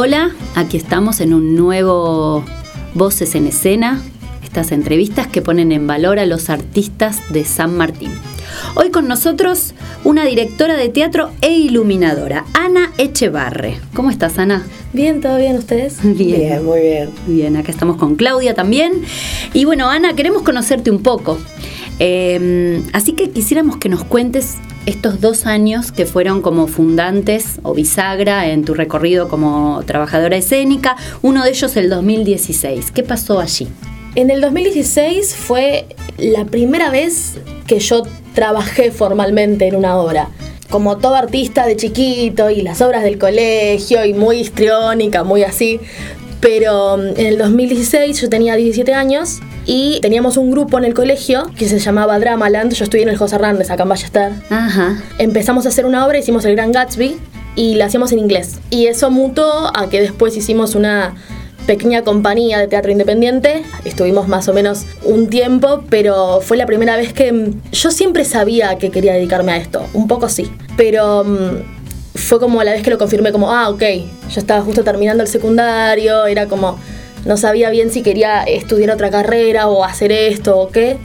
Hola, aquí estamos en un nuevo Voces en Escena, estas entrevistas que ponen en valor a los artistas de San Martín. Hoy con nosotros una directora de teatro e iluminadora, Ana Echevarre. ¿Cómo estás, Ana? Bien, ¿todo bien ustedes? Bien, muy bien. Bien, acá estamos con Claudia también. Y bueno, Ana, queremos conocerte un poco. Eh, así que quisiéramos que nos cuentes estos dos años que fueron como fundantes o bisagra en tu recorrido como trabajadora escénica, uno de ellos el 2016. ¿Qué pasó allí? En el 2016 fue la primera vez que yo trabajé formalmente en una obra. Como todo artista de chiquito y las obras del colegio y muy histriónica, muy así. Pero mm, en el 2016 yo tenía 17 años y teníamos un grupo en el colegio que se llamaba Dramaland. Yo estudié en el José Hernández, acá en Ballester. Ajá. Empezamos a hacer una obra, hicimos El Gran Gatsby y la hacíamos en inglés. Y eso mutó a que después hicimos una pequeña compañía de teatro independiente. Estuvimos más o menos un tiempo, pero fue la primera vez que mm, yo siempre sabía que quería dedicarme a esto, un poco sí, pero mm, fue como la vez que lo confirmé como, ah, ok, yo estaba justo terminando el secundario, era como no sabía bien si quería estudiar otra carrera o hacer esto o qué.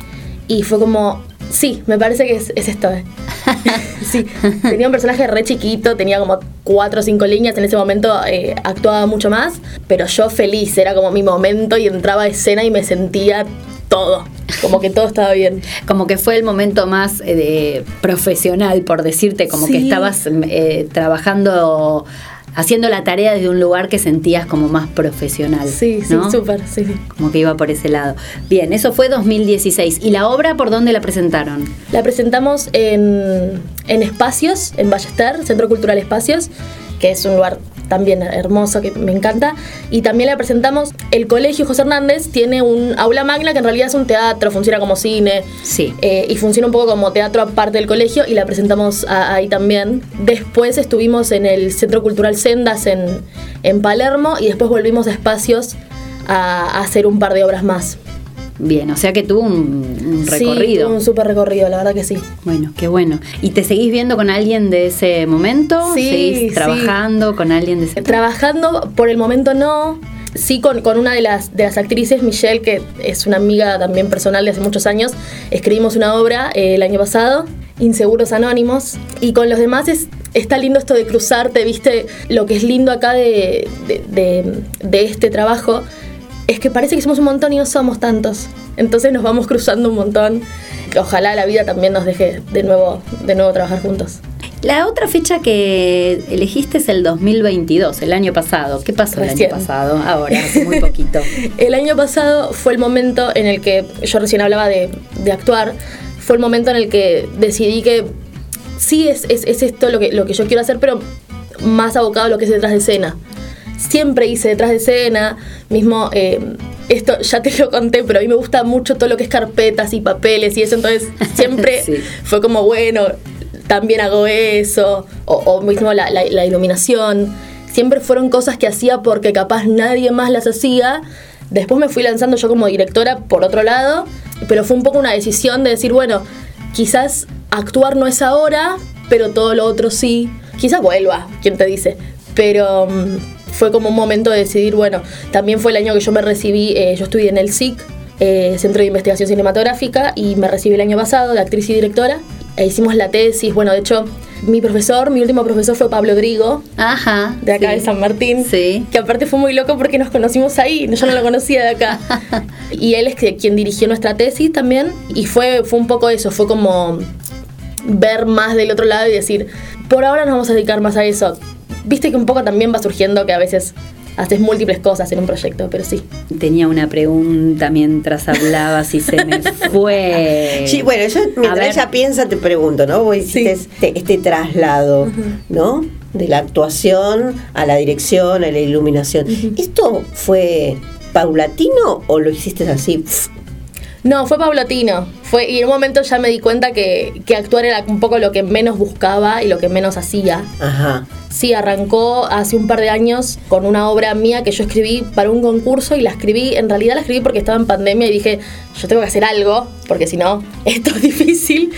Y fue como, sí, me parece que es, esto. Eh. sí, tenía un personaje re chiquito, tenía como cuatro o cinco líneas, en ese momento eh, actuaba mucho más, pero yo feliz, era como mi momento y entraba a escena y me sentía todo, como que todo estaba bien. Como que fue el momento más eh, profesional, por decirte, como que estabas trabajando haciendo la tarea desde un lugar que sentías como más profesional. Sí, sí, súper, sí. Como que iba por ese lado. Bien, eso fue 2016. ¿Y la obra por dónde la presentaron? La presentamos en, en Espacios, en Ballester, Centro Cultural Espacios, que es un lugar también hermoso que me encanta. Y también la presentamos, el Colegio José Hernández tiene un aula magna que en realidad es un teatro, funciona como cine. Sí. Eh, y funciona un poco como teatro aparte del colegio y la presentamos ahí también. Después estuvimos en el Centro Cultural Sendas en, en Palermo y después volvimos a espacios a hacer un par de obras más. Bien, o sea que tuvo un, recorrido. Sí, un súper recorrido, la verdad que sí. Bueno, qué bueno. ¿Y te seguís viendo con alguien de ese momento? Sí. ¿Seguís trabajando con alguien de ese Trabajando, por el momento no. Sí, con, con, una de las, de las actrices, Michelle, que es una amiga también personal de hace muchos años, escribimos una obra eh, el año pasado, Inseguros Anónimos, y con los demás es, está lindo esto de cruzarte, viste, lo que es lindo acá de, de, de este trabajo es que parece que somos un montón y no somos tantos. Entonces nos vamos cruzando un montón. Ojalá la vida también nos deje de nuevo, de nuevo trabajar juntos. La otra fecha que elegiste es el 2022, el año pasado. ¿Qué pasó el año pasado? Ahora, hace muy poquito. el año pasado fue el momento en el que yo recién hablaba de, actuar. Fue el momento en el que decidí que sí es, es, es esto lo que, lo que yo quiero hacer, pero más abocado a lo que es detrás de escena siempre hice detrás de escena, mismo, eh, esto ya te lo conté, pero a mí me gusta mucho todo lo que es carpetas y papeles y eso, entonces siempre fue como, bueno, también hago eso, o, mismo la, la, iluminación, siempre fueron cosas que hacía porque capaz nadie más las hacía. Después me fui lanzando yo como directora por otro lado, pero fue un poco una decisión de decir, bueno, quizás actuar no es ahora, pero todo lo otro sí. Quizás vuelva, quien te dice. Pero mm, fue como un momento de decidir, bueno, también fue el año que yo me recibí, eh, yo estudié en el SIC, eh, Centro de Investigación Cinematográfica, y me recibí el año pasado de actriz y directora. E hicimos la tesis, bueno, de hecho, mi profesor, mi último profesor fue Pablo Drigo, Ajá, de acá de San Martín, sí. que aparte fue muy loco porque nos conocimos ahí, yo no lo conocía de acá. y él es quien dirigió nuestra tesis también, y fue, fue un poco eso, fue como ver más del otro lado y decir, por ahora nos vamos a dedicar más a eso viste que un poco también va surgiendo que a veces haces múltiples cosas en un proyecto, pero sí. Tenía una pregunta mientras hablabas y se me fue. Sí, bueno, yo mientras ella piensa te pregunto, ¿no? Vos hiciste este, este, traslado, ¿no? de la actuación a la dirección, a la iluminación. ¿Esto fue paulatino o lo hiciste así? No, fue paulatino. Fue, y en un momento ya me di cuenta que, que, actuar era un poco lo que menos buscaba y lo que menos hacía. Ajá. Sí, arrancó hace un par de años con una obra mía que yo escribí para un concurso y la escribí, en realidad la escribí porque estaba en pandemia y dije, yo tengo que hacer algo, porque si no, esto es difícil.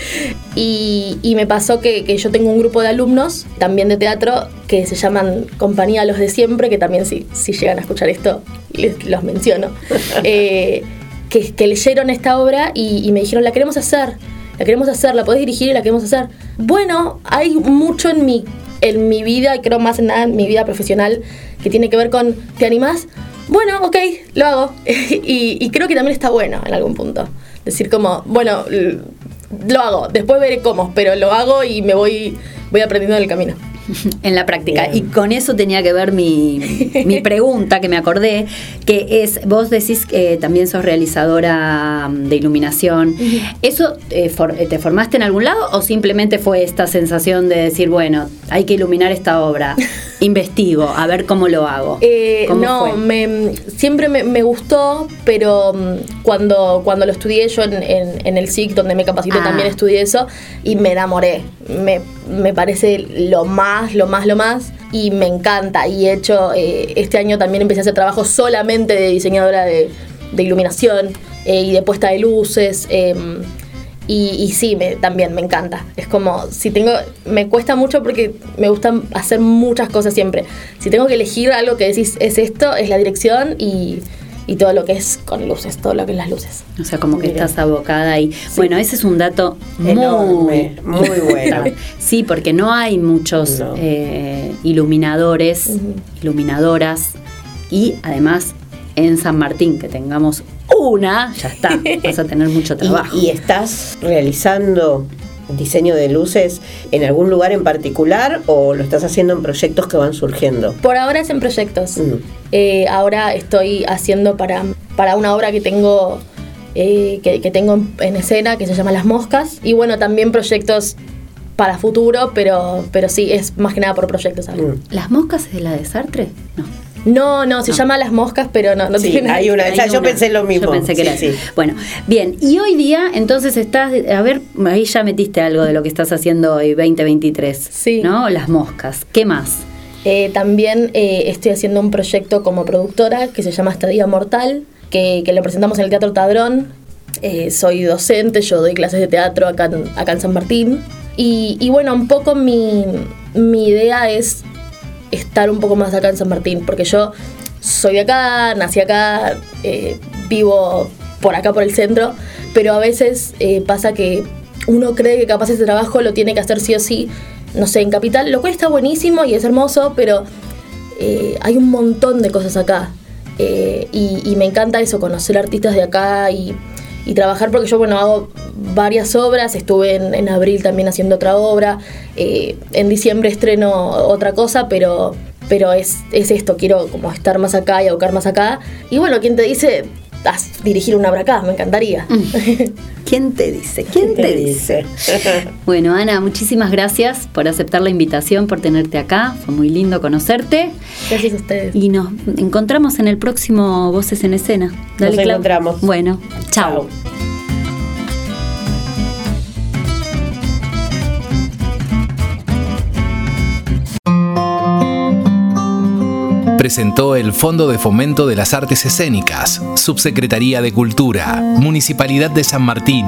Y, y me pasó que, que, yo tengo un grupo de alumnos, también de teatro, que se llaman Compañía Los de Siempre, que también si, si llegan a escuchar esto, les, los menciono. eh, que, que, leyeron esta obra y, y, me dijeron, la queremos hacer, la queremos hacer, la podés dirigir y la queremos hacer. Bueno, hay mucho en mi, en mi vida, y creo más en nada en mi vida profesional, que tiene que ver con, ¿te animás? Bueno, ok, lo hago. y, y, creo que también está bueno en algún punto. Decir como, bueno, lo hago, después veré cómo, pero lo hago y me voy, voy aprendiendo en el camino. En la práctica. Bien. Y con eso tenía que ver mi, mi, pregunta que me acordé, que es, vos decís que también sos realizadora de iluminación. ¿Eso eh, for, te formaste en algún lado o simplemente fue esta sensación de decir, bueno, hay que iluminar esta obra? Investigo, a ver cómo lo hago. Eh, no, me, siempre me, me, gustó, pero cuando, cuando lo estudié yo en, en, en el SIC, donde me capacité, ah. también estudié eso y me enamoré. Me, me parece lo más, lo más, lo más y me encanta. Y he hecho, eh, este año también empecé a hacer trabajo solamente de diseñadora de, de iluminación eh, y de puesta de luces. Eh, y, y, sí, me, también me encanta. Es como, si tengo, me cuesta mucho porque me gusta hacer muchas cosas siempre. Si tengo que elegir algo que decís es esto, es la dirección y, y todo lo que es con luces, todo lo que es las luces. O sea, como que Mira. estás abocada ahí. Sí. Bueno, ese es un dato Enorme, muy, muy bueno. sí, porque no hay muchos no. eh, iluminadores, uh -huh. iluminadoras y además en San Martín que tengamos una, ya está, vas a tener mucho trabajo. ¿Y, y estás realizando diseño de luces en algún lugar en particular o lo estás haciendo en proyectos que van surgiendo? Por ahora es en proyectos. Mm. Eh, ahora estoy haciendo para, para una obra que tengo, eh, que, que, tengo en escena que se llama Las Moscas. Y bueno, también proyectos para futuro, pero, pero sí, es más que nada por proyectos. Mm. ¿Las Moscas es de la de Sartre? No. No, no, se no. llama Las Moscas, pero no, no sí, tiene hay una, hay yo una. pensé lo mismo. Yo pensé que sí, era sí. Bueno, bien, y hoy día entonces estás, a ver, ahí ya metiste algo de lo que estás haciendo hoy, 2023. Sí. ¿No? Las Moscas. ¿Qué más? Eh, también eh, estoy haciendo un proyecto como productora que se llama Estadía Mortal, que, que lo presentamos en el Teatro Tadrón. Eh, soy docente, yo doy clases de teatro acá en, acá en San Martín. Y, y bueno, un poco mi, mi idea es estar un poco más acá en San Martín, porque yo soy de acá, nací acá, eh, vivo por acá, por el centro, pero a veces eh, pasa que uno cree que capaz ese trabajo lo tiene que hacer sí o sí, no sé, en Capital, lo cual está buenísimo y es hermoso, pero eh, hay un montón de cosas acá. Y, me encanta eso, conocer artistas de acá y, y, trabajar, porque yo, bueno, hago varias obras, estuve en, en abril también haciendo otra obra, eh, en diciembre estreno otra cosa, pero, pero es, es esto, quiero como estar más acá y buscar más acá. Y bueno, ¿quién te dice? dirigir una obra acá, me encantaría. ¿Quién te dice? ¿Quién te dice? bueno, Ana, muchísimas gracias por aceptar la invitación, por tenerte acá. Fue muy lindo conocerte. Gracias a ustedes. Y nos encontramos en el próximo Voces en Escena. Dale, nos encontramos. Bueno, chao. Presentó el Fondo de Fomento de las Artes Escénicas, Subsecretaría de Cultura, Municipalidad de San Martín.